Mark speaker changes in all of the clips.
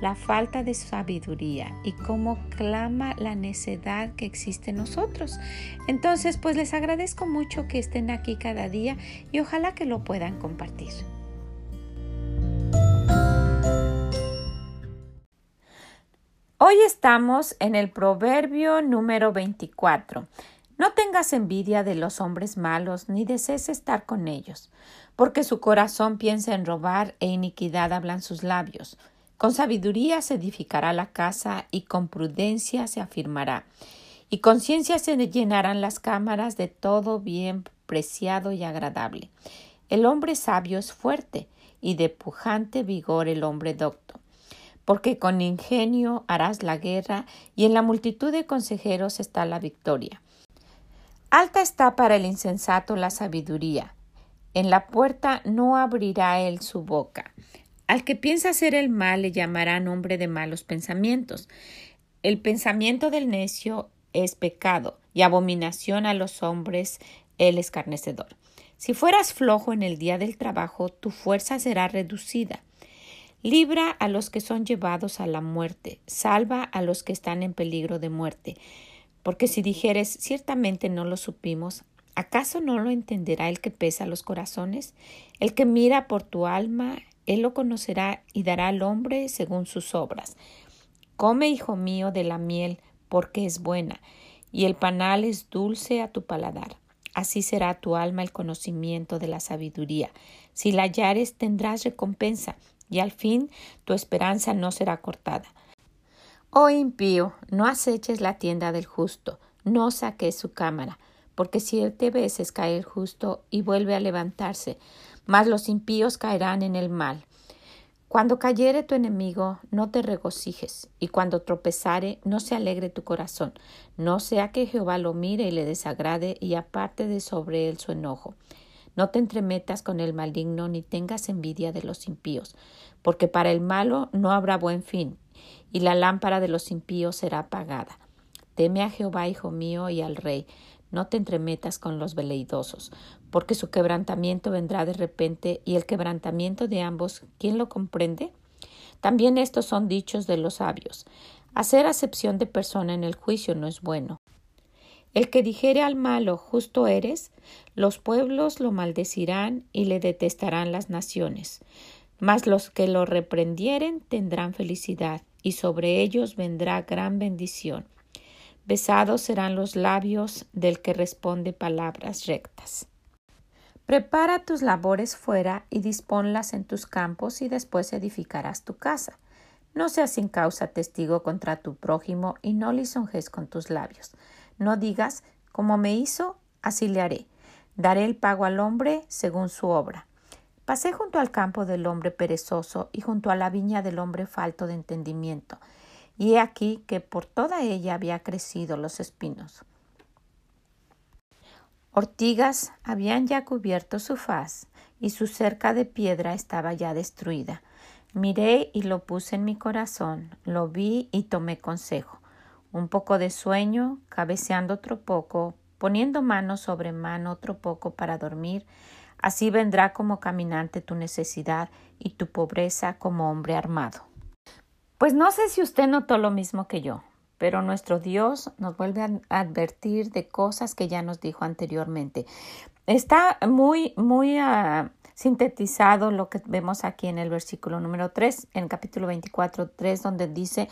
Speaker 1: la falta de sabiduría y cómo clama la necedad que existe en nosotros. Entonces, pues les agradezco mucho que estén aquí cada día y ojalá que lo puedan compartir. Hoy estamos en el proverbio número 24. No tengas envidia de los hombres malos, ni desees estar con ellos, porque su corazón piensa en robar e iniquidad hablan sus labios. Con sabiduría se edificará la casa y con prudencia se afirmará. Y con ciencia se llenarán las cámaras de todo bien preciado y agradable. El hombre sabio es fuerte y de pujante vigor el hombre docto. Porque con ingenio harás la guerra y en la multitud de consejeros está la victoria. Alta está para el insensato la sabiduría. En la puerta no abrirá él su boca. Al que piensa hacer el mal le llamarán hombre de malos pensamientos. El pensamiento del necio es pecado y abominación a los hombres el escarnecedor. Si fueras flojo en el día del trabajo, tu fuerza será reducida. Libra a los que son llevados a la muerte, salva a los que están en peligro de muerte. Porque si dijeres ciertamente no lo supimos, ¿acaso no lo entenderá el que pesa los corazones? El que mira por tu alma él lo conocerá y dará al hombre según sus obras. Come, hijo mío, de la miel, porque es buena, y el panal es dulce a tu paladar. Así será tu alma el conocimiento de la sabiduría. Si la hallares, tendrás recompensa, y al fin tu esperanza no será cortada. Oh impío, no aceches la tienda del justo, no saques su cámara, porque siete veces cae el justo y vuelve a levantarse, mas los impíos caerán en el mal. Cuando cayere tu enemigo, no te regocijes, y cuando tropezare, no se alegre tu corazón, no sea que Jehová lo mire y le desagrade y aparte de sobre él su enojo. No te entremetas con el maligno, ni tengas envidia de los impíos, porque para el malo no habrá buen fin, y la lámpara de los impíos será apagada. Teme a Jehová, hijo mío, y al rey, no te entremetas con los veleidosos, porque su quebrantamiento vendrá de repente y el quebrantamiento de ambos, ¿quién lo comprende? También estos son dichos de los sabios. Hacer acepción de persona en el juicio no es bueno. El que dijere al malo justo eres, los pueblos lo maldecirán y le detestarán las naciones. Mas los que lo reprendieren tendrán felicidad, y sobre ellos vendrá gran bendición. Besados serán los labios del que responde palabras rectas. Prepara tus labores fuera y disponlas en tus campos y después edificarás tu casa. No seas sin causa testigo contra tu prójimo y no lisonjes con tus labios. No digas, como me hizo, así le haré. Daré el pago al hombre según su obra. Pasé junto al campo del hombre perezoso y junto a la viña del hombre falto de entendimiento y he aquí que por toda ella había crecido los espinos. Ortigas habían ya cubierto su faz, y su cerca de piedra estaba ya destruida. Miré y lo puse en mi corazón, lo vi y tomé consejo. Un poco de sueño, cabeceando otro poco, poniendo mano sobre mano otro poco para dormir, así vendrá como caminante tu necesidad y tu pobreza como hombre armado. Pues no sé si usted notó lo mismo que yo, pero nuestro Dios nos vuelve a advertir de cosas que ya nos dijo anteriormente. Está muy, muy uh, sintetizado lo que vemos aquí en el versículo número 3, en el capítulo 24, 3, donde dice,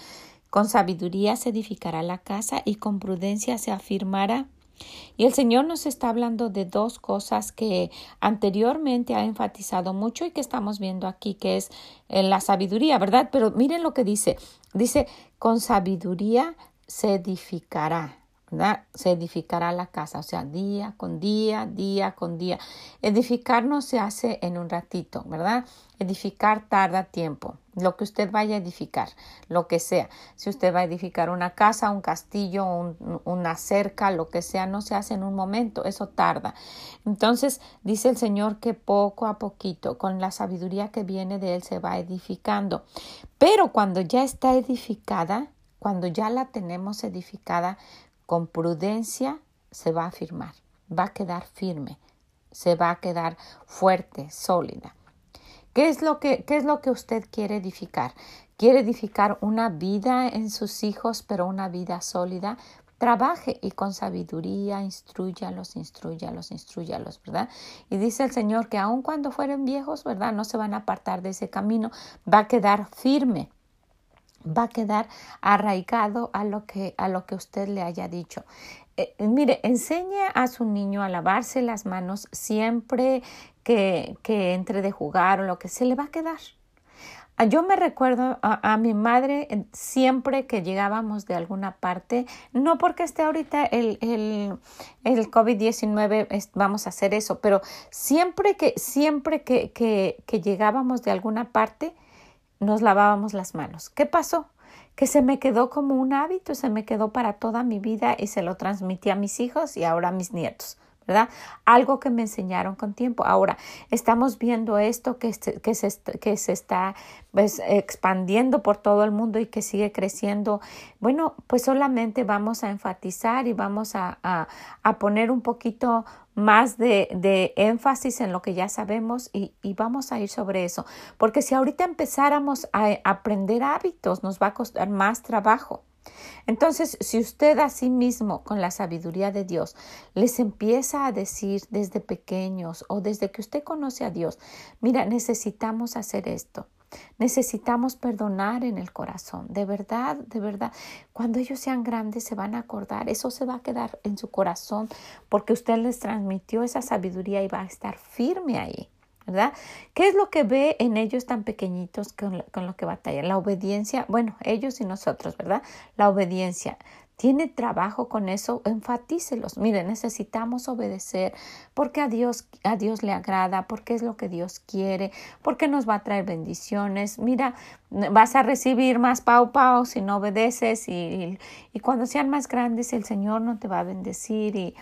Speaker 1: con sabiduría se edificará la casa y con prudencia se afirmará. Y el Señor nos está hablando de dos cosas que anteriormente ha enfatizado mucho y que estamos viendo aquí, que es eh, la sabiduría, ¿verdad? Pero miren lo que dice. Dice, con sabiduría se edificará. Se edificará la casa, o sea, día con día, día con día. Edificar no se hace en un ratito, ¿verdad? Edificar tarda tiempo. lo que usted vaya a edificar, lo que sea. Si usted va a edificar una casa, un castillo, una cerca, lo que sea, no se hace en un momento, eso tarda. Entonces dice el Señor que poco a poquito, con la sabiduría que viene de Él, se va edificando. Pero cuando ya está edificada, cuando ya la tenemos edificada, con prudencia se va a firmar, va a quedar firme, se va a quedar fuerte, sólida. ¿Qué es lo que, qué es lo que usted quiere edificar? ¿Quiere edificar una vida en sus hijos, pero una vida sólida? Trabaje y con sabiduría instruyalos, instruyalos, instruyalos, ¿verdad? Y dice el Señor que aun cuando fueren viejos, ¿verdad? No se van a apartar de ese camino, va a quedar firme va a quedar arraigado a lo que a lo que usted le haya dicho. Eh, mire, enseñe a su niño a lavarse las manos siempre que, entre de jugar o lo que se le va a quedar. Ah, yo me recuerdo a, mi madre siempre que llegábamos de alguna parte, no porque esté ahorita el, el, el COVID-19 vamos a hacer eso, pero siempre que, siempre que, que llegábamos de alguna parte, nos lavábamos las manos. ¿Qué pasó? que se me quedó como un hábito, se me quedó para toda mi vida y se lo transmití a mis hijos y ahora a mis nietos. ¿Verdad? Algo que me enseñaron con tiempo. Ahora, estamos viendo esto que, que, se, que se está pues, expandiendo por todo el mundo y que sigue creciendo. Bueno, pues solamente vamos a enfatizar y vamos a, a, a poner un poquito más de, de, énfasis en lo que ya sabemos y, y, vamos a ir sobre eso. Porque si ahorita empezáramos a aprender hábitos, nos va a costar más trabajo. Entonces, si usted a sí mismo, con la sabiduría de Dios, les empieza a decir desde pequeños o desde que usted conoce a Dios, mira, necesitamos hacer esto. Necesitamos perdonar en el corazón, de verdad, de verdad. Cuando ellos sean grandes se van a acordar, eso se va a quedar en su corazón porque usted les transmitió esa sabiduría y va a estar firme ahí. ¿Verdad? ¿Qué es lo que ve en ellos tan pequeñitos con lo, con lo que batallan? La obediencia, bueno, ellos y nosotros, ¿verdad? La obediencia. ¿Tiene trabajo con eso? Enfatícelos. Mire, necesitamos obedecer porque a Dios, a Dios le agrada, porque es lo que Dios quiere, porque nos va a traer bendiciones. Mira, vas a recibir más pau pau si no obedeces y, y cuando sean más grandes el Señor no te va a bendecir y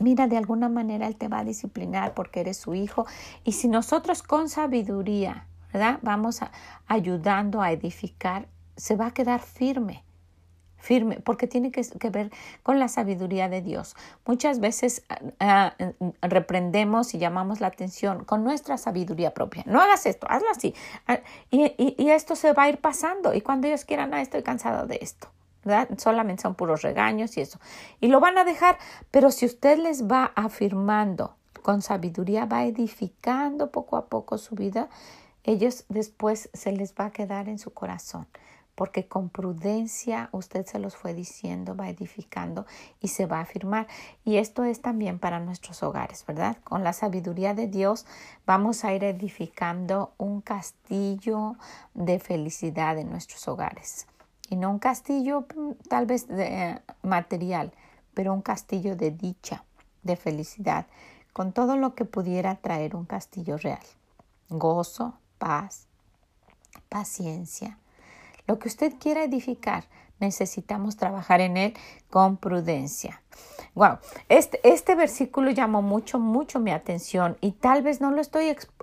Speaker 1: Mira, de alguna manera Él te va a disciplinar porque eres su hijo. Y si nosotros con sabiduría, ¿verdad? Vamos ayudando a edificar, se va a quedar firme firme, porque tiene que, ver con la sabiduría de Dios. Muchas veces ah, ah, reprendemos y llamamos la atención con nuestra sabiduría propia. No hagas esto, hazlo así. Ah, y, y, esto se va a ir pasando. Y cuando ellos quieran, ah, estoy cansado de esto. Solamente son puros regaños y eso. Y lo van a dejar, pero si usted les va afirmando con sabiduría, va edificando poco a poco su vida, ellos después se les va a quedar en su corazón, porque con prudencia usted se los fue diciendo, va edificando y se va a afirmar. Y esto es también para nuestros hogares, ¿verdad? Con la sabiduría de Dios vamos a ir edificando un castillo de felicidad en nuestros hogares y no un castillo mm, tal vez de, material, pero un castillo de dicha, de felicidad, con todo lo que pudiera traer un castillo real. Gozo, paz, paciencia. Lo que usted quiera edificar, necesitamos trabajar en él con prudencia. Wow, este, este versículo llamó mucho, mucho mi atención y tal vez no lo estoy explicando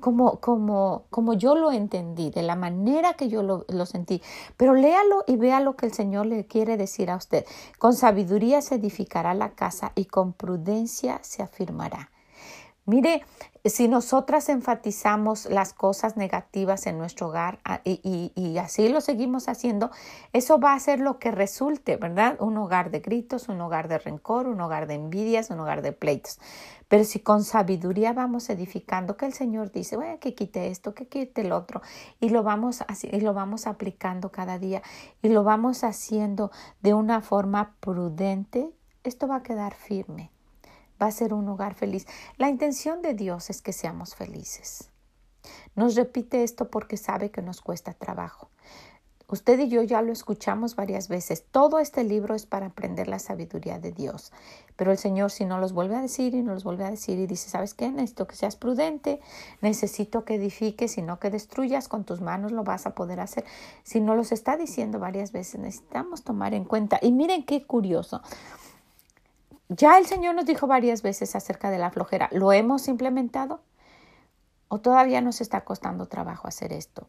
Speaker 1: como, como, como yo lo entendí, de la manera que yo lo, lo sentí, pero léalo y vea lo que el Señor le quiere decir a usted. Con sabiduría se edificará la casa y con prudencia se afirmará. Mire, si nosotras enfatizamos las cosas negativas en nuestro hogar ah, y, así lo seguimos haciendo, eso va a ser lo que resulte, ¿verdad? Un hogar de gritos, un hogar de rencor, un hogar de envidias, un hogar de pleitos. Pero si con sabiduría vamos edificando, que el Señor dice, bueno, que quite esto, que quite el otro, y lo vamos así, y lo vamos aplicando cada día y lo vamos haciendo de una forma prudente, esto va a quedar firme va a ser un hogar feliz. La intención de Dios es que seamos felices. Nos repite esto porque sabe que nos cuesta trabajo. Usted y yo ya lo escuchamos varias veces. Todo este libro es para aprender la sabiduría de Dios. Pero el Señor si no los vuelve a decir y no los vuelve a decir y dice, ¿sabes qué? Necesito que seas prudente, necesito que edifiques y no que destruyas, con tus manos lo vas a poder hacer. Si no los está diciendo varias veces, necesitamos tomar en cuenta. Y miren qué curioso. Ya el Señor nos dijo varias veces acerca de la flojera. ¿Lo hemos implementado? ¿O todavía nos está costando trabajo hacer esto?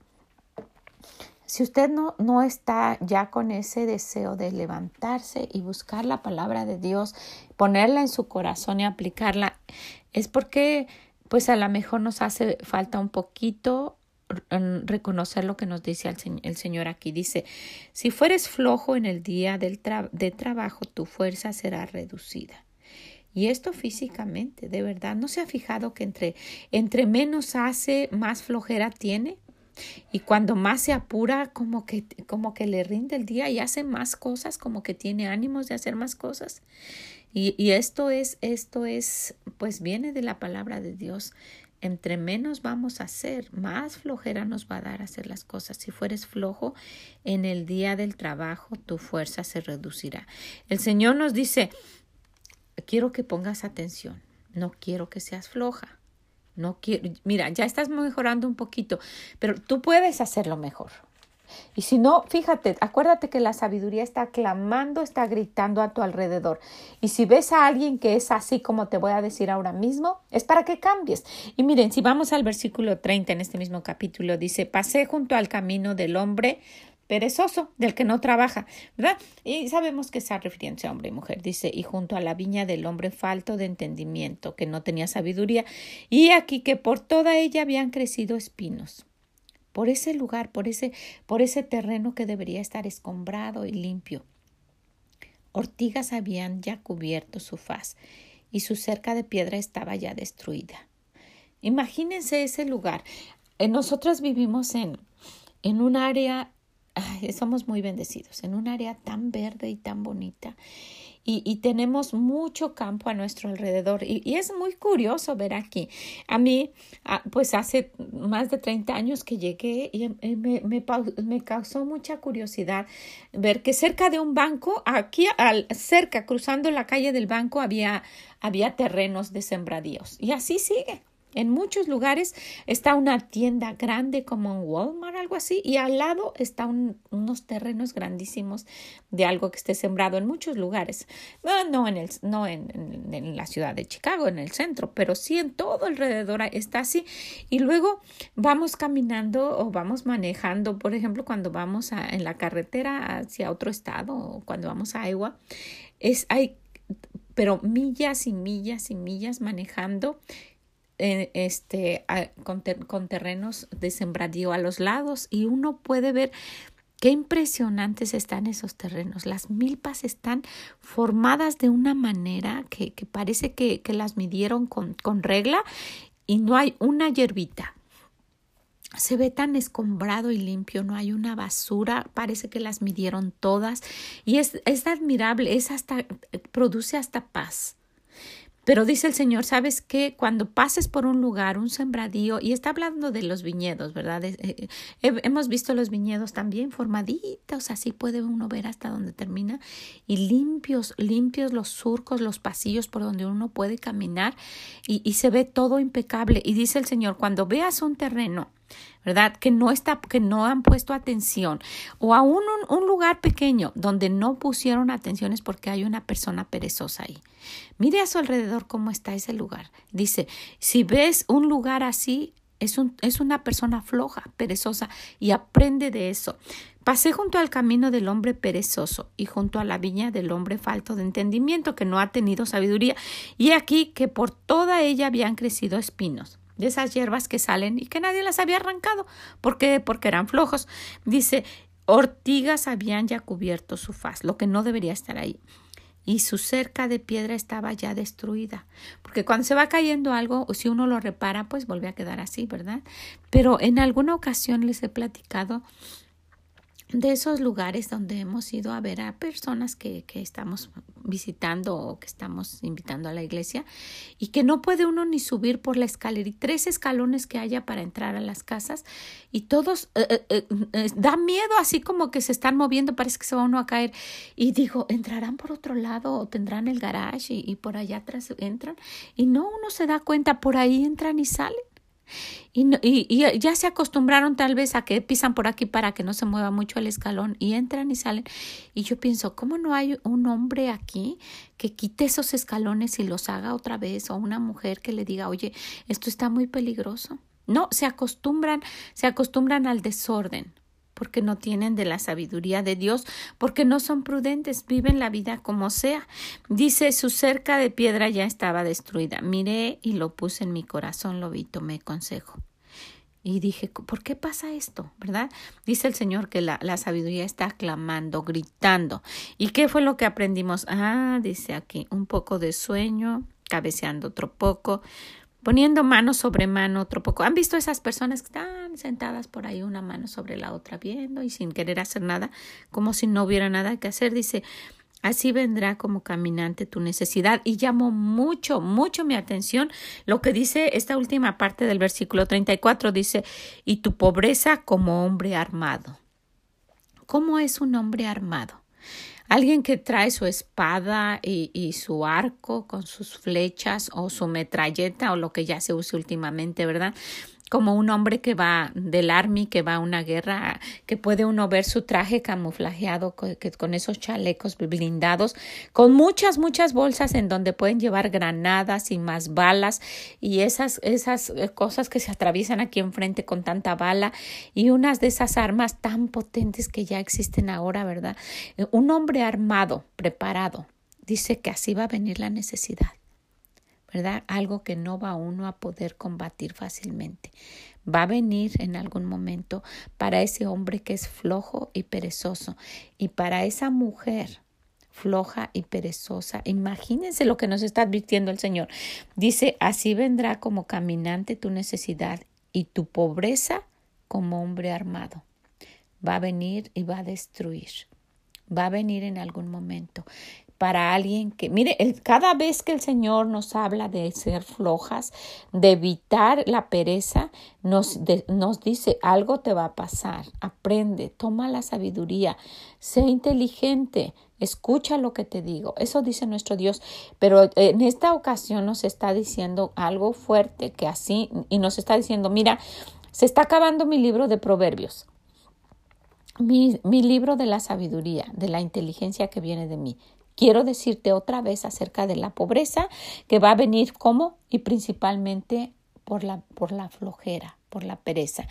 Speaker 1: Si usted no, no está ya con ese deseo de levantarse y buscar la palabra de Dios, ponerla en su corazón y aplicarla, es porque pues a lo mejor nos hace falta un poquito reconocer lo que nos dice el, Señor aquí. Dice, si fueres flojo en el día del de trabajo, tu fuerza será reducida. Y esto físicamente, de verdad, ¿no se ha fijado que entre, entre menos hace, más flojera tiene? Y cuando más se apura, como que, como que le rinde el día y hace más cosas, como que tiene ánimos de hacer más cosas. Y, y esto es, esto es, pues viene de la palabra de Dios. Entre menos vamos a hacer, más flojera nos va a dar hacer las cosas. Si fueres flojo en el día del trabajo, tu fuerza se reducirá. El Señor nos dice, quiero que pongas atención, no quiero que seas floja. No quiero, mira, ya estás mejorando un poquito, pero tú puedes hacerlo mejor. Y si no, fíjate, acuérdate que la sabiduría está clamando, está gritando a tu alrededor. Y si ves a alguien que es así como te voy a decir ahora mismo, es para que cambies. Y miren, si vamos al versículo 30 en este mismo capítulo, dice, pasé junto al camino del hombre perezoso, del que no trabaja, ¿verdad? Y sabemos que está refiriéndose a hombre y mujer. Dice, y junto a la viña del hombre falto de entendimiento, que no tenía sabiduría, y aquí que por toda ella habían crecido espinos. Por ese lugar, por ese, por ese terreno que debería estar escombrado y limpio. Ortigas habían ya cubierto su faz, y su cerca de piedra estaba ya destruida. Imagínense ese lugar. Eh, nosotros vivimos en, en un área somos muy bendecidos en un área tan verde y tan bonita. Y, tenemos mucho campo a nuestro alrededor. Y, es muy curioso ver aquí. A mí, ah, pues hace más de 30 años que llegué y me, me, causó mucha curiosidad ver que cerca de un banco, aquí al, cerca, cruzando la calle del banco, había, había terrenos de sembradíos. Y así sigue. En muchos lugares está una tienda grande como un Walmart, algo así, y al lado están unos terrenos grandísimos de algo que esté sembrado en muchos lugares. No, en, el, no en, en, la ciudad de Chicago, en el centro, pero sí en todo alrededor está así. Y luego vamos caminando o vamos manejando, por ejemplo, cuando vamos a, en la carretera hacia otro estado o cuando vamos a Iowa, es, hay pero millas y millas y millas manejando este, con, con terrenos de sembradío a los lados y uno puede ver Qué impresionantes están esos terrenos. Las milpas están formadas de una manera que, que parece que, que, las midieron con, con, regla y no hay una hierbita. Se ve tan escombrado y limpio, no hay una basura, parece que las midieron todas y es, es admirable, es hasta, produce hasta paz. Pero dice el Señor, ¿sabes qué? Cuando pases por un lugar, un sembradío, y está hablando de los viñedos, ¿verdad? Eh, hemos visto los viñedos también formaditos, así puede uno ver hasta donde termina, y limpios, limpios los surcos, los pasillos por donde uno puede caminar, y se ve todo impecable. Y dice el Señor, cuando veas un terreno, ¿verdad? Que no está, que no han puesto atención. O aún un, un lugar pequeño donde no pusieron atención es porque hay una persona perezosa ahí. Mire a su alrededor cómo está ese lugar. Dice, si ves un lugar así, es, un, es una persona floja, perezosa, y aprende de eso. Pasé junto al camino del hombre perezoso y junto a la viña del hombre falto de entendimiento que no ha tenido sabiduría, y aquí que por toda ella habían crecido espinos de esas hierbas que salen y que nadie las había arrancado. ¿Por qué? Porque eran flojos. Dice, ortigas habían ya cubierto su faz, lo que no debería estar ahí. Y su cerca de piedra estaba ya destruida. Porque cuando se va cayendo algo, o si uno lo repara, pues vuelve a quedar así, ¿verdad? Pero en alguna ocasión les he platicado de esos lugares donde hemos ido a ver a personas que, que, estamos visitando o que estamos invitando a la iglesia y que no puede uno ni subir por la escalera y tres escalones que haya para entrar a las casas y todos eh, eh, eh, da miedo así como que se están moviendo parece que se va uno a caer. Y digo entrarán por otro lado o tendrán el garage y, y por allá atrás entran y no uno se da cuenta por ahí entran y salen y, y, ya se acostumbraron tal vez a que pisan por aquí para que no se mueva mucho el escalón y entran y salen. Y yo pienso, ¿cómo no hay un hombre aquí que quite esos escalones y los haga otra vez? O una mujer que le diga, oye, esto está muy peligroso. No, se acostumbran, se acostumbran al desorden porque no tienen de la sabiduría de Dios, porque no son prudentes, viven la vida como sea. Dice, su cerca de piedra ya estaba destruida. Miré y lo puse en mi corazón, lo vi, tomé consejo. Y dije, ¿por qué pasa esto? ¿Verdad? Dice el Señor que la, la sabiduría está clamando, gritando. ¿Y qué fue lo que aprendimos? Ah, dice aquí, un poco de sueño, cabeceando otro poco, poniendo mano sobre mano otro poco. ¿Han visto esas personas que están sentadas por ahí una mano sobre la otra viendo y sin querer hacer nada, como si no hubiera nada que hacer? Dice, así vendrá como caminante tu necesidad. Y llamó mucho, mucho mi atención lo que dice esta última parte del versículo 34, dice, y tu pobreza como hombre armado. ¿Cómo es un hombre armado? Alguien que trae su espada y, y, su arco con sus flechas o su metralleta o lo que ya se use últimamente, ¿verdad? Como un hombre que va del army, que va a una guerra, que puede uno ver su traje camuflajeado con, esos chalecos blindados, con muchas, muchas bolsas en donde pueden llevar granadas y más balas y esas, esas eh, cosas que se atraviesan aquí enfrente con tanta bala y unas de esas armas tan potentes que ya existen ahora, ¿verdad? Eh, un hombre armado, preparado, dice que así va a venir la necesidad. ¿Verdad? Algo que no va uno a poder combatir fácilmente. Va a venir en algún momento para ese hombre que es flojo y perezoso y para esa mujer floja y perezosa. Imagínense lo que nos está advirtiendo el Señor. Dice, así vendrá como caminante tu necesidad y tu pobreza como hombre armado. Va a venir y va a destruir. Va a venir en algún momento para alguien que, mire, cada vez que el Señor nos habla de ser flojas, de evitar la pereza, nos, nos dice algo te va a pasar, aprende, toma la sabiduría, sé inteligente, escucha lo que te digo. Eso dice nuestro Dios, pero en esta ocasión nos está diciendo algo fuerte que así, y nos está diciendo, mira, se está acabando mi libro de proverbios. Mi, mi libro de la sabiduría, de la inteligencia que viene de mí. Quiero decirte otra vez acerca de la pobreza que va a venir como y principalmente por la, por la flojera, por la pereza.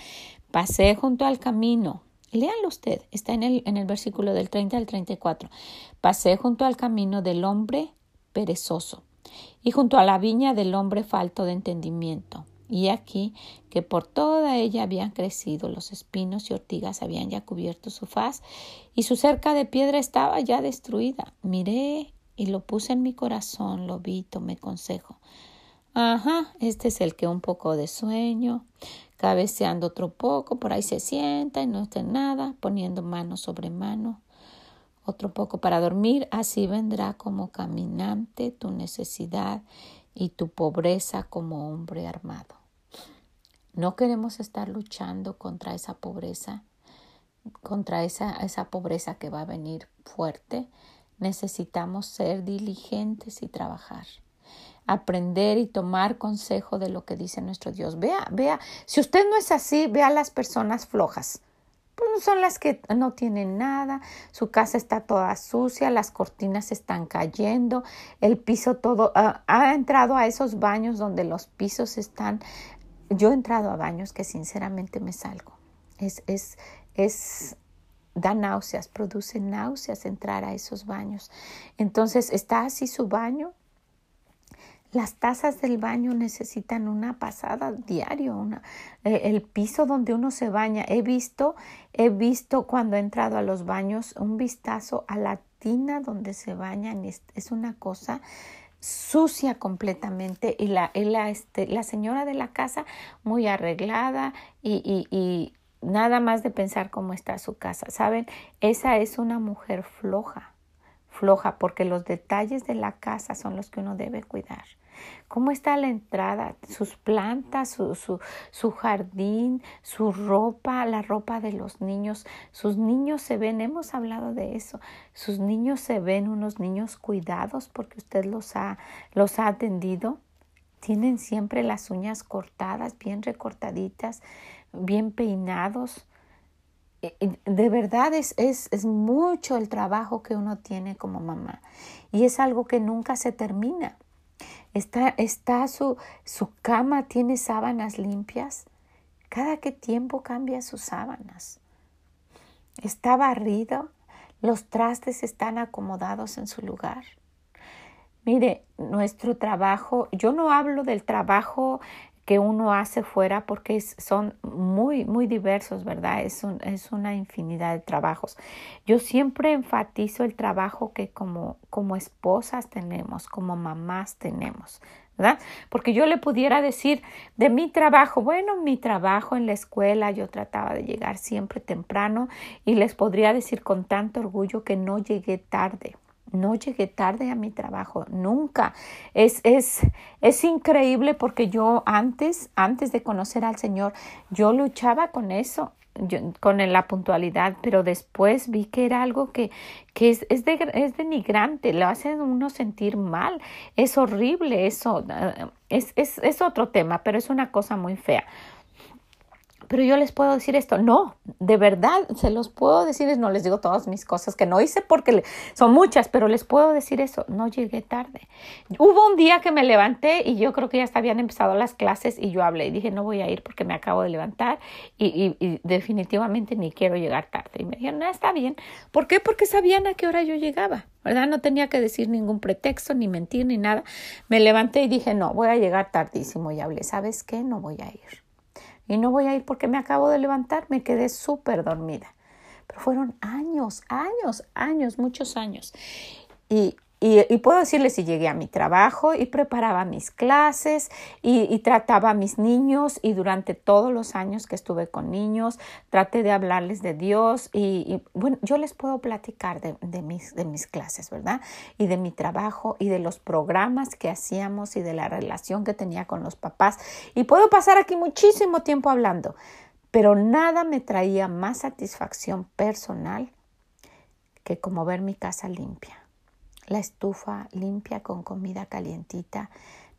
Speaker 1: Pasé junto al camino. Léalo usted, está en el, en el versículo del 30 al 34. Pasé junto al camino del hombre perezoso y junto a la viña del hombre falto de entendimiento. Y aquí que por toda ella habían crecido los espinos y ortigas habían ya cubierto su faz, y su cerca de piedra estaba ya destruida. Miré y lo puse en mi corazón, lo vi, tomé consejo. Ajá, este es el que un poco de sueño, cabeceando otro poco, por ahí se sienta y no hace nada, poniendo mano sobre mano, otro poco para dormir, así vendrá como caminante tu necesidad y tu pobreza como hombre armado. No queremos estar luchando contra esa pobreza, contra esa, esa pobreza que va a venir fuerte. Necesitamos ser diligentes y trabajar aprender y tomar consejo de lo que dice nuestro Dios. Vea, vea, si usted no es así, vea a las personas flojas. Pues son las que no tienen nada, su casa está toda sucia, las cortinas están cayendo, el piso todo, ah, ha entrado a esos baños donde los pisos están yo he entrado a baños que sinceramente me salgo. Es, es, es, da náuseas, produce náuseas entrar a esos baños. Entonces, está así su baño. Las tazas del baño necesitan una pasada diario, una, eh, el piso donde uno se baña. He visto, he visto cuando he entrado a los baños un vistazo a la tina donde se bañan. Es, es una cosa sucia completamente y la, la, este, la señora de la casa muy arreglada y, y, nada más de pensar cómo está su casa. ¿Saben? Esa es una mujer floja, floja, porque los detalles de la casa son los que uno debe cuidar. ¿Cómo está la entrada? Sus plantas, su, su, jardín, su ropa, la ropa de los niños. Sus niños se ven, hemos hablado de eso, sus niños se ven unos niños cuidados porque usted los ha, los ha atendido. Tienen siempre las uñas cortadas, bien recortaditas, bien peinados. E, de verdad es, es, es mucho el trabajo que uno tiene como mamá y es algo que nunca se termina. Está, está su, su cama, tiene sábanas limpias. Cada qué tiempo cambia sus sábanas. Está barrido. Los trastes están acomodados en su lugar. Mire, nuestro trabajo, yo no hablo del trabajo que uno hace fuera porque son muy, muy diversos, ¿verdad? Es, es una infinidad de trabajos. Yo siempre enfatizo el trabajo que como, como esposas tenemos, como mamás tenemos, ¿verdad? Porque yo le pudiera decir de mi trabajo, bueno, mi trabajo en la escuela, yo trataba de llegar siempre temprano y les podría decir con tanto orgullo que no llegué tarde. No llegué tarde a mi trabajo, nunca. Es, es, es increíble porque yo antes, antes de conocer al Señor, yo luchaba con eso, con la puntualidad, pero después vi que era algo que, que es, es, de, es denigrante, lo hace uno sentir mal, es horrible eso, eh, es, es, es otro tema, pero es una cosa muy fea pero yo les puedo decir esto, no, de verdad, se los puedo decir, no les digo todas mis cosas que no hice porque son muchas, pero les puedo decir eso, no llegué tarde. Hubo un día que me levanté y yo creo que ya habían empezado las clases y yo hablé y dije, no voy a ir porque me acabo de levantar y, y, definitivamente ni quiero llegar tarde. Y me dijeron, no, está bien. ¿Por qué? Porque sabían a qué hora yo llegaba, ¿verdad? No tenía que decir ningún pretexto, ni mentir, ni nada. Me levanté y dije, no, voy a llegar tardísimo y hablé, ¿sabes qué? No voy a ir y no voy a ir porque me acabo de levantar, me quedé súper dormida. Pero fueron años, años, años, muchos años. Y y, puedo decirles si llegué a mi trabajo y preparaba mis clases y, trataba a mis niños y durante todos los años que estuve con niños traté de hablarles de Dios y, bueno, yo les puedo platicar de, mis, de mis clases, ¿verdad? Y de mi trabajo y de los programas que hacíamos y de la relación que tenía con los papás. Y puedo pasar aquí muchísimo tiempo hablando, pero nada me traía más satisfacción personal que como ver mi casa limpia la estufa limpia con comida calientita,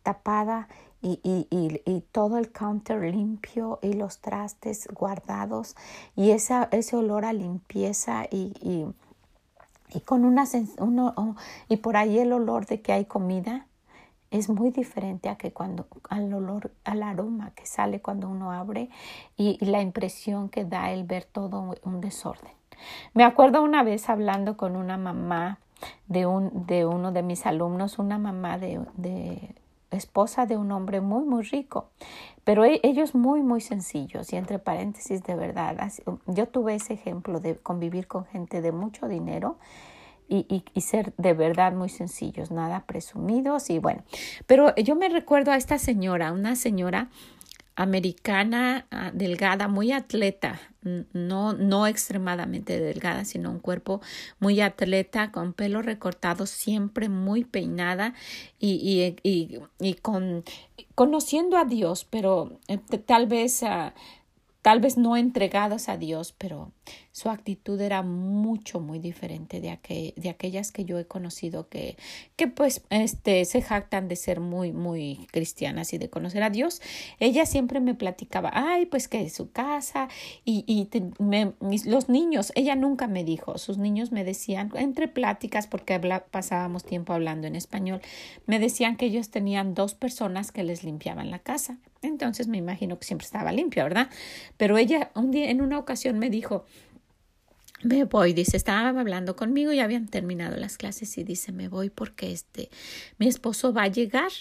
Speaker 1: tapada y, y, y, todo el counter limpio y los trastes guardados y esa, ese olor a limpieza y, con una uno, oh, y por ahí el olor de que hay comida es muy diferente a que cuando al olor al aroma que sale cuando uno abre y la impresión que da el ver todo un desorden. Me acuerdo una vez hablando con una mamá de, un, de uno de mis alumnos, una mamá de, de esposa de un hombre muy, muy rico, pero e, ellos muy, muy sencillos y entre paréntesis de verdad. Yo tuve ese ejemplo de convivir con gente de mucho dinero y, y, y, ser de verdad muy sencillos, nada presumidos y bueno. Pero yo me recuerdo a esta señora, una señora americana, ah, delgada, muy atleta, no, no extremadamente delgada, sino un cuerpo muy atleta, con pelo recortado, siempre muy peinada y, y, y, con conociendo a Dios, pero eh, tal vez ah, tal vez no entregados a Dios, pero su actitud era mucho, muy diferente de, de aquellas que yo he conocido que, que pues este, se jactan de ser muy, muy cristianas y de conocer a Dios. Ella siempre me platicaba, ay, pues que es su casa y, y los niños, ella nunca me dijo, sus niños me decían, entre pláticas, porque pasábamos tiempo hablando en español, me decían que ellos tenían dos personas que les limpiaban la casa. Entonces me imagino que siempre estaba limpia, ¿verdad? Pero ella un día, en una ocasión me dijo, me voy, dice, estaba hablando conmigo y habían terminado las clases y dice, me voy porque este, mi esposo va a llegar.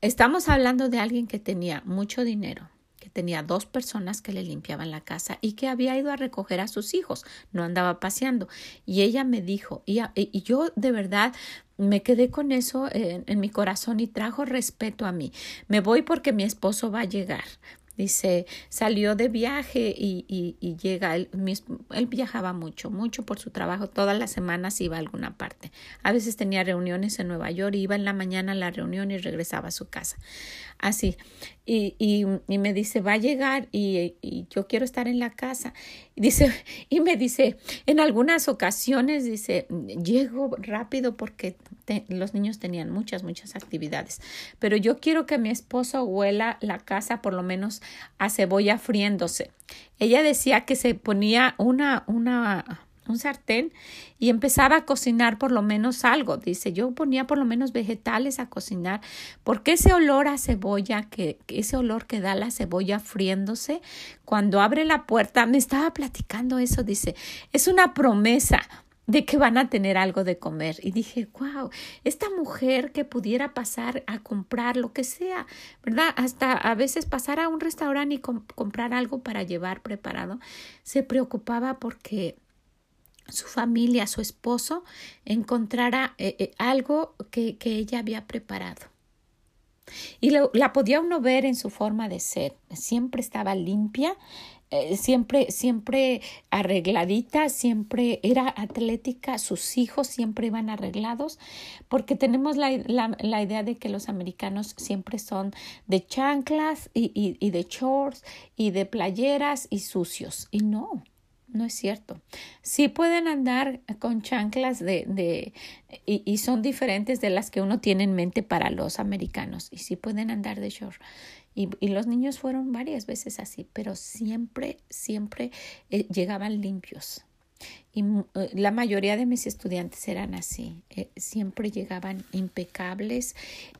Speaker 1: Estamos hablando de alguien que tenía mucho dinero, que tenía dos personas que le limpiaban la casa y que había ido a recoger a sus hijos, no andaba paseando. Y ella me dijo, y, y yo de verdad me quedé con eso en, en, mi corazón y trajo respeto a mí. Me voy porque mi esposo va a llegar. Dice, salió de viaje y, y, llega, él, él, viajaba mucho, mucho por su trabajo, todas las semanas iba a alguna parte. A veces tenía reuniones en Nueva York, iba en la mañana a la reunión y regresaba a su casa. Así. Y, y, me dice, va a llegar y, y, yo quiero estar en la casa. Y, dice, y me dice, en algunas ocasiones, dice, llego rápido porque los niños tenían muchas, muchas actividades. Pero yo quiero que mi esposo huela la casa por lo menos a cebolla friéndose. Ella decía que se ponía una, una, un sartén y empezaba a cocinar por lo menos algo. Dice, yo ponía por lo menos vegetales a cocinar, porque ese olor a cebolla, que, ese olor que da la cebolla friéndose, cuando abre la puerta, me estaba platicando eso, dice, es una promesa de que van a tener algo de comer. Y dije, wow, esta mujer que pudiera pasar a comprar lo que sea, ¿verdad? Hasta a veces pasar a un restaurante y comprar algo para llevar preparado, se preocupaba porque su familia, su esposo, encontrara eh, eh, algo que, que, ella había preparado. Y la podía uno ver en su forma de ser. Siempre estaba limpia, eh, siempre, siempre arregladita, siempre era atlética, sus hijos siempre iban arreglados, porque tenemos la, la, la idea de que los americanos siempre son de chanclas y, y, y de shorts y de playeras y sucios. Y no, no es cierto. Sí pueden andar con chanclas de, de y, y, son diferentes de las que uno tiene en mente para los americanos. Y sí pueden andar de short. Y, y, los niños fueron varias veces así, pero siempre, siempre eh, llegaban limpios. Y eh, la mayoría de mis estudiantes eran así, eh, siempre llegaban impecables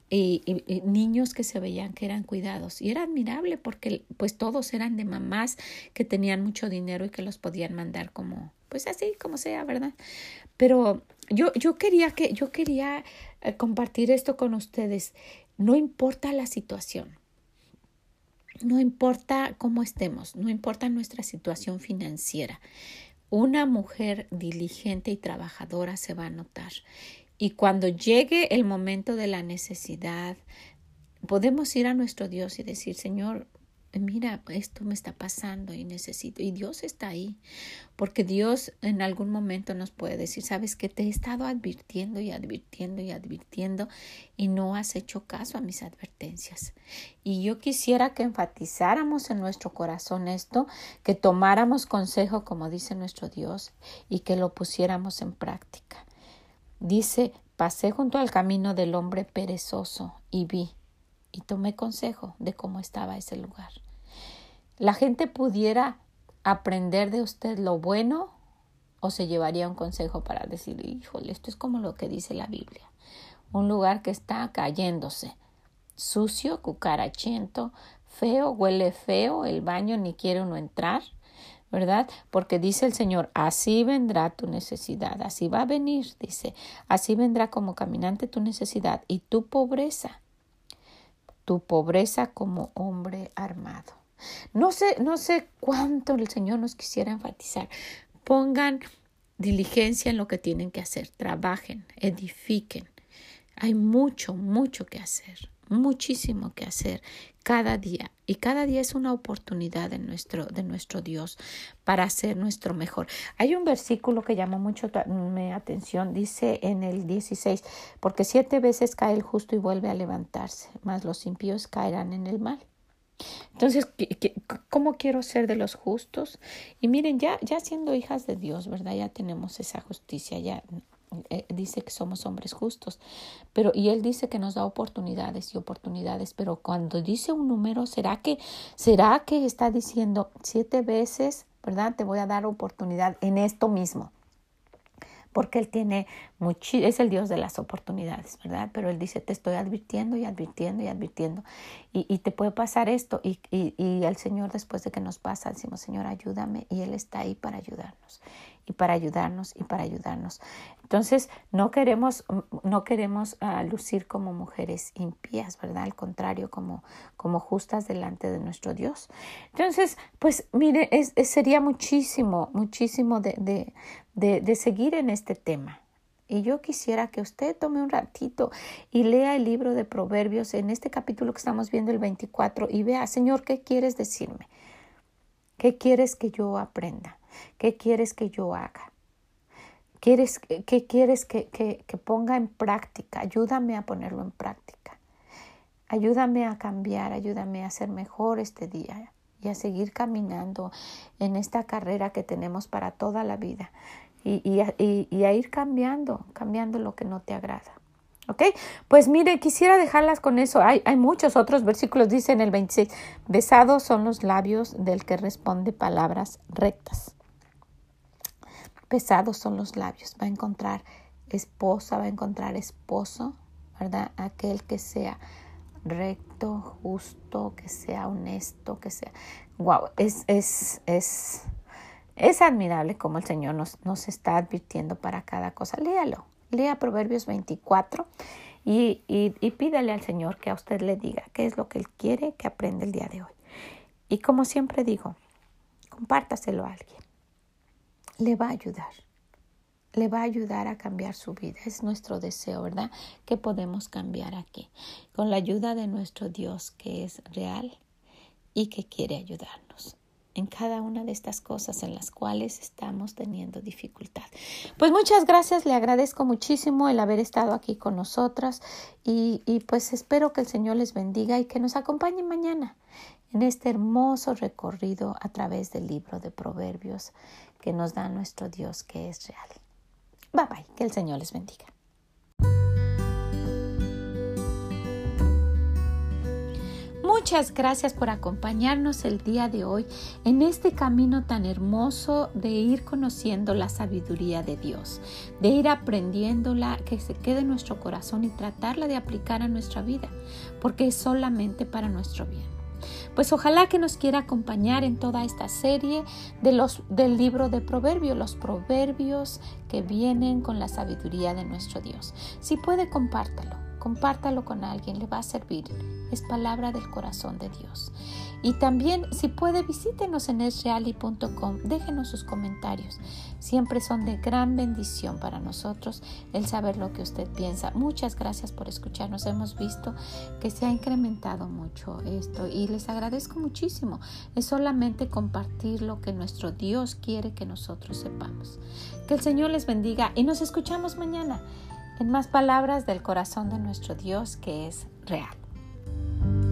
Speaker 1: y, niños que se veían que eran cuidados. Y era admirable porque pues todos eran de mamás que tenían mucho dinero y que los podían mandar como, pues así, como sea, ¿verdad? Pero yo, yo quería que, yo quería compartir esto con ustedes. No importa la situación no importa cómo estemos, no importa nuestra situación financiera. Una mujer diligente y trabajadora se va a notar. Y cuando llegue el momento de la necesidad, podemos ir a nuestro Dios y decir, Señor, mira, esto me está pasando y necesito. Y Dios está ahí, porque Dios en algún momento nos puede decir, sabes que te he estado advirtiendo y advirtiendo y advirtiendo y no has hecho caso a mis advertencias. Y yo quisiera que enfatizáramos en nuestro corazón esto, que tomáramos consejo, como dice nuestro Dios, y que lo pusiéramos en práctica. Dice, pasé junto al camino del hombre perezoso y vi y tomé consejo de cómo estaba ese lugar la gente pudiera aprender de usted lo bueno o se llevaría un consejo para decir, híjole, esto es como lo que dice la Biblia, un lugar que está cayéndose, sucio, cucarachento, feo, huele feo, el baño ni quiere uno entrar, ¿verdad? Porque dice el Señor, así vendrá tu necesidad, así va a venir, dice, así vendrá como caminante tu necesidad y tu pobreza, tu pobreza como hombre armado. No sé, no sé cuánto el Señor nos quisiera enfatizar. Pongan diligencia en lo que tienen que hacer, trabajen, edifiquen. Hay mucho, mucho que hacer, muchísimo que hacer cada día. Y cada día es una oportunidad de nuestro, de nuestro Dios para hacer nuestro mejor. Hay un versículo que llamó mucho mi atención, dice en el 16, porque siete veces cae el justo y vuelve a levantarse, mas los impíos caerán en el mal. Entonces, ¿cómo quiero ser de los justos? Y miren, ya, ya siendo hijas de Dios, ¿verdad? Ya tenemos esa justicia, ya eh, dice que somos hombres justos, pero y él dice que nos da oportunidades y oportunidades, pero cuando dice un número, ¿será que será que está diciendo siete veces, ¿verdad? Te voy a dar oportunidad en esto mismo porque Él tiene mucho, es el Dios de las oportunidades, ¿verdad? Pero Él dice, te estoy advirtiendo y advirtiendo y advirtiendo, y, y te puede pasar esto, y, y, y, el Señor después de que nos pasa, decimos, Señor, ayúdame, y Él está ahí para ayudarnos, y para ayudarnos, y para ayudarnos. Entonces, no queremos, no queremos uh, lucir como mujeres impías, ¿verdad? Al contrario, como, como justas delante de nuestro Dios. Entonces, pues mire, es, sería muchísimo, muchísimo de, de, de seguir en este tema Y yo quisiera que usted tome un ratito y lea el libro de Proverbios en este capítulo que estamos viendo, el 24, y vea, Señor, ¿qué quieres decirme? ¿Qué quieres que yo aprenda? ¿Qué quieres que yo haga? ¿Quieres, ¿Qué quieres que, que, ponga en práctica? Ayúdame a ponerlo en práctica. Ayúdame a cambiar, ayúdame a ser mejor este día y a seguir caminando en esta carrera que tenemos para toda la vida y, y, a, y, a, ir cambiando, cambiando lo que no te agrada. ¿Ok? Pues mire, quisiera dejarlas con eso. Hay, hay muchos otros versículos, dice en el 26, besados son los labios del que responde palabras rectas. Pesados son los labios. Va a encontrar esposa, va a encontrar esposo, ¿verdad? Aquel que sea recto, justo, que sea honesto, que sea... Wow, es, es, es, es admirable como el Señor nos, nos está advirtiendo para cada cosa. Léalo, lea Proverbios 24 y, y, y pídale al Señor que a usted le diga qué es lo que Él quiere que aprenda el día de hoy. Y como siempre digo, compártaselo a alguien. Le va a ayudar le va a ayudar a cambiar su vida. Es nuestro deseo, ¿verdad? Que podemos cambiar aquí. Con la ayuda de nuestro Dios que es real y que quiere ayudarnos en cada una de estas cosas en las cuales estamos teniendo dificultad. Pues muchas gracias, le agradezco muchísimo el haber estado aquí con nosotras y, y pues espero que el Señor les bendiga y que nos acompañe mañana en este hermoso recorrido a través del libro de Proverbios que nos da nuestro Dios que es real. Bye bye, que el Señor les bendiga. Muchas gracias por acompañarnos el día de hoy en este camino tan hermoso de ir conociendo la sabiduría de Dios, de ir aprendiéndola, que se quede en nuestro corazón y tratarla de aplicar a nuestra vida, porque es solamente para nuestro bien. Pues ojalá que nos quiera acompañar en toda esta serie de los, del libro de Proverbios, los proverbios que vienen con la sabiduría de nuestro Dios. Si puede, compártalo, compártalo con alguien, le va a servir. Es palabra del corazón de Dios. Y también, si puede, visítenos en esreali.com, déjenos sus comentarios. Siempre son de gran bendición para nosotros el saber lo que usted piensa. Muchas gracias por escucharnos. Hemos visto que se ha incrementado mucho esto y les agradezco muchísimo. Es solamente compartir lo que nuestro Dios quiere que nosotros sepamos. Que el Señor les bendiga y nos escuchamos mañana en más palabras del corazón de nuestro Dios que es real. thank you